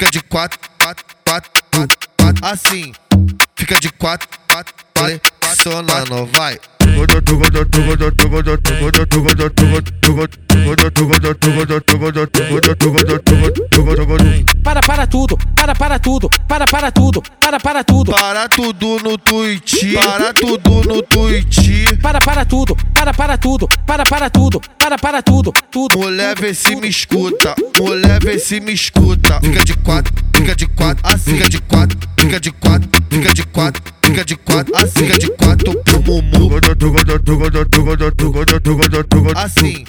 fica de quatro, quatro, quatro, quatro, quatro, assim. Fica de quatro, quatro, quatro, sonando, vai. Para, para tudo, para, para tudo, para, para tudo, para, para tudo. Para tudo no Twitch, para tudo no Twitch. Para, tudo, para, para tudo, para, para tudo, para, para tudo, tudo. Mulher vê se me escuta, mulher vê se me escuta. Fica de quatro, fica de quatro, assim, fica de quatro, fica de quatro, fica de quatro, fica de quatro, assim, fica de quatro pro mumu. Assim.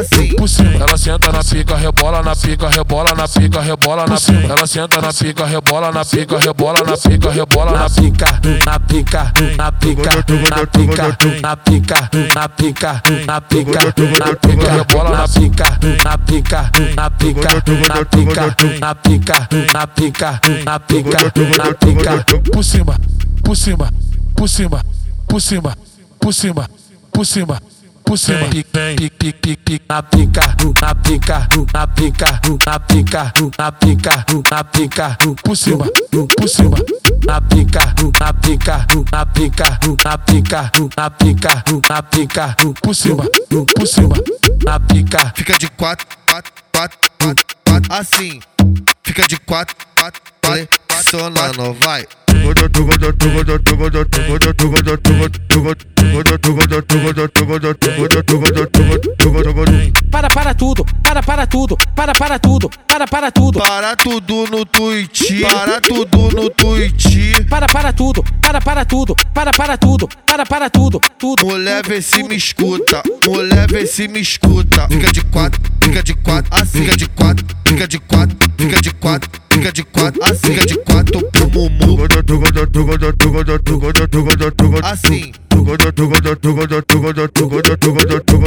Assim. Ela senta na pica, rebola na pica, rebola na pica, rebola na pica. Ela senta na pica, rebola na pica, rebola na pica, rebola na pica. Na pica, na pica, na pica, na pica, na pica, na pica, na pica, rebola na pica, na pica, na pica, na pica, na pica, na pica, na pica, na pica. Por cima, por cima, por cima, por cima, por cima por cima, por cima. Na pica, na pica, na pica, na pica, na pica, na pica, por cima, por cima. Na pica, na pica, na pica, na pica, na pica, na pica, por cima, por cima. Na pica, fica de quatro, quatro, quatro, quatro, quatro, assim. Fica de quatro, quatro, quatro, sonando, vai. Para, para tudo, para, para tudo, para, para tudo, para, para tudo. Para tudo no Twitch, para tudo no Twitch. Para, para tudo, para, para tudo, para, para tudo, para, para tudo, tudo. Mulher vê se me escuta, mulher vê se me escuta. Fica de quatro, fica de quatro, assim, fica de quatro, fica de quatro, fica de quatro, fica de quatro, assim, fica de quatro pro mumu. Assim.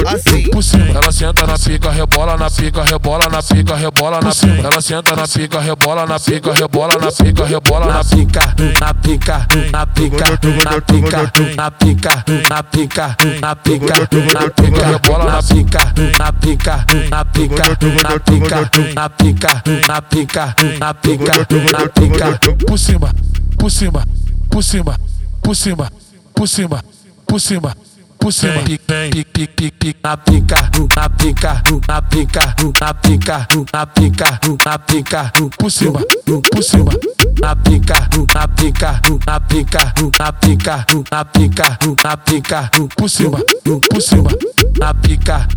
Assim. Ela senta na pica, rebola na pica, rebola na pica, rebola na pica. Ela senta na pica, rebola na pica, rebola na pica, rebola na pica, na pica, na pica, na pica, na pica, na pica, na pica, na pica, rebola na pica, na pica, na pica, na pica, na pica, na pica, na pica, na pica. Por cima, por cima, por cima, por cima, por cima por cima, por cima. Pic, pic, pic, pic, pic, na pica, na pica, na pica, na pica, na pica, na pica, por cima, por cima. Na pica, na pica, na pica, na pica, na pica, na pica, por cima, por cima. Na pica.